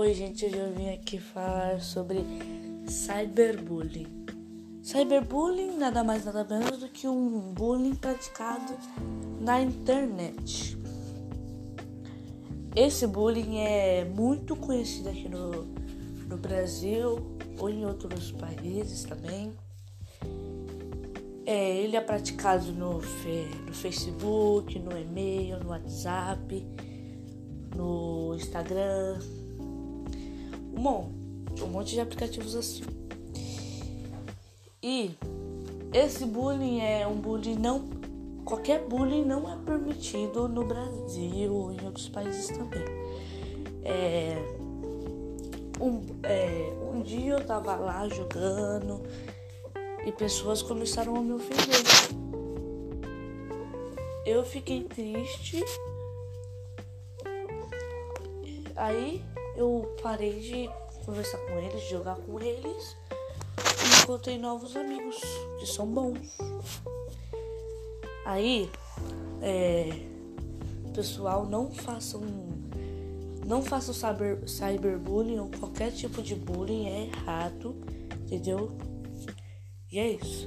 Oi, gente, hoje eu vim aqui falar sobre cyberbullying. Cyberbullying nada mais nada menos do que um bullying praticado na internet. Esse bullying é muito conhecido aqui no, no Brasil ou em outros países também. É, ele é praticado no, no Facebook, no e-mail, no WhatsApp, no Instagram um monte, um monte de aplicativos assim. E esse bullying é um bullying não. Qualquer bullying não é permitido no Brasil e em outros países também. É, um, é, um dia eu tava lá jogando e pessoas começaram a me ofender. Eu fiquei triste. Aí eu parei de conversar com eles, de jogar com eles e encontrei novos amigos que são bons. Aí, é, pessoal, não façam não façam cyber, cyberbullying ou qualquer tipo de bullying é errado, entendeu? E é isso.